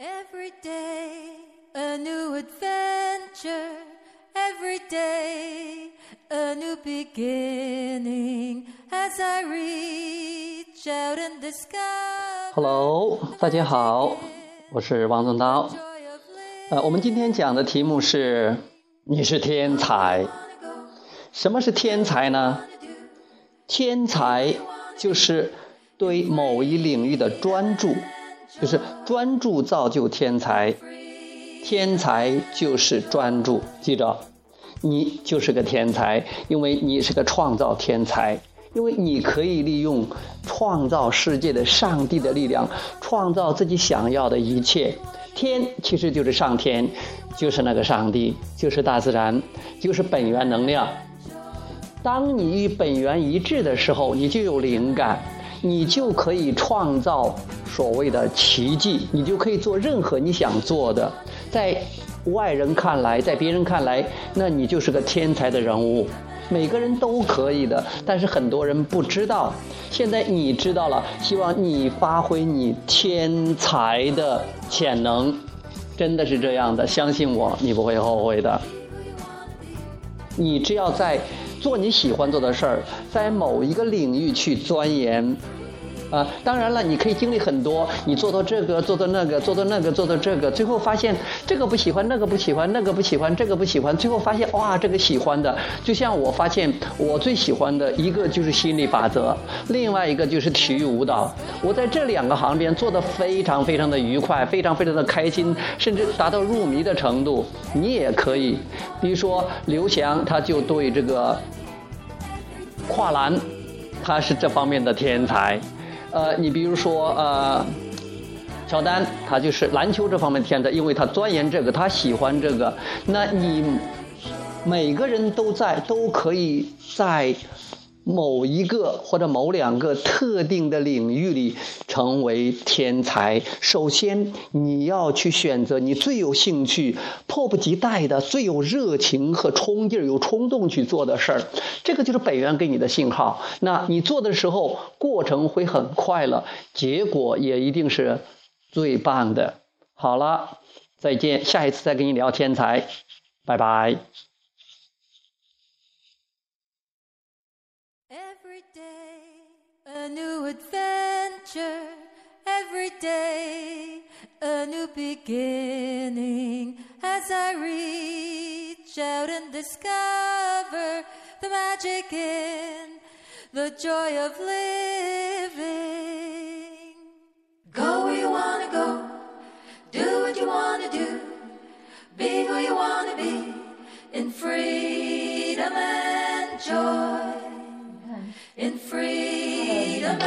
Every day a new adventure, every day a new beginning as I reach out and discover. Hello，大家好，我是王宗涛。呃，我们今天讲的题目是你是天才。什么是天才呢？天才就是对某一领域的专注，就是专注造就天才。天才就是专注，记着，你就是个天才，因为你是个创造天才，因为你可以利用创造世界的上帝的力量，创造自己想要的一切。天其实就是上天，就是那个上帝，就是大自然，就是本源能量。当你与本源一致的时候，你就有灵感，你就可以创造所谓的奇迹，你就可以做任何你想做的。在外人看来，在别人看来，那你就是个天才的人物。每个人都可以的，但是很多人不知道。现在你知道了，希望你发挥你天才的潜能，真的是这样的，相信我，你不会后悔的。你只要在做你喜欢做的事儿，在某一个领域去钻研，啊，当然了，你可以经历很多，你做到这个，做到那个，做到那个，做到这个，最后发现这个不喜欢，那个不喜欢，那个不喜欢，这个不喜欢，最后发现哇，这个喜欢的，就像我发现我最喜欢的一个就是心理法则，另外一个就是体育舞蹈，我在这两个行边做得非常非常的愉快，非常非常的开心，甚至达到入迷的程度。你也可以，比如说刘翔，他就对这个跨栏，他是这方面的天才。呃，你比如说呃，乔丹，他就是篮球这方面天才，因为他钻研这个，他喜欢这个。那你每个人都在都可以在某一个或者某两个特定的领域里成为天才。首先，你要去选择你最有兴趣、迫不及待的、最有热情和冲劲儿、有冲动去做的事儿。这个就是本源给你的信号。那你做的时候，过程会很快乐，结果也一定是最棒的。好了，再见，下一次再跟你聊天才，拜拜。Every day a new adventure, every day a new beginning as I reach out and discover the magic in the joy of living. Go where you wanna go, do what you wanna do, be who you wanna be in freedom and joy. In freedom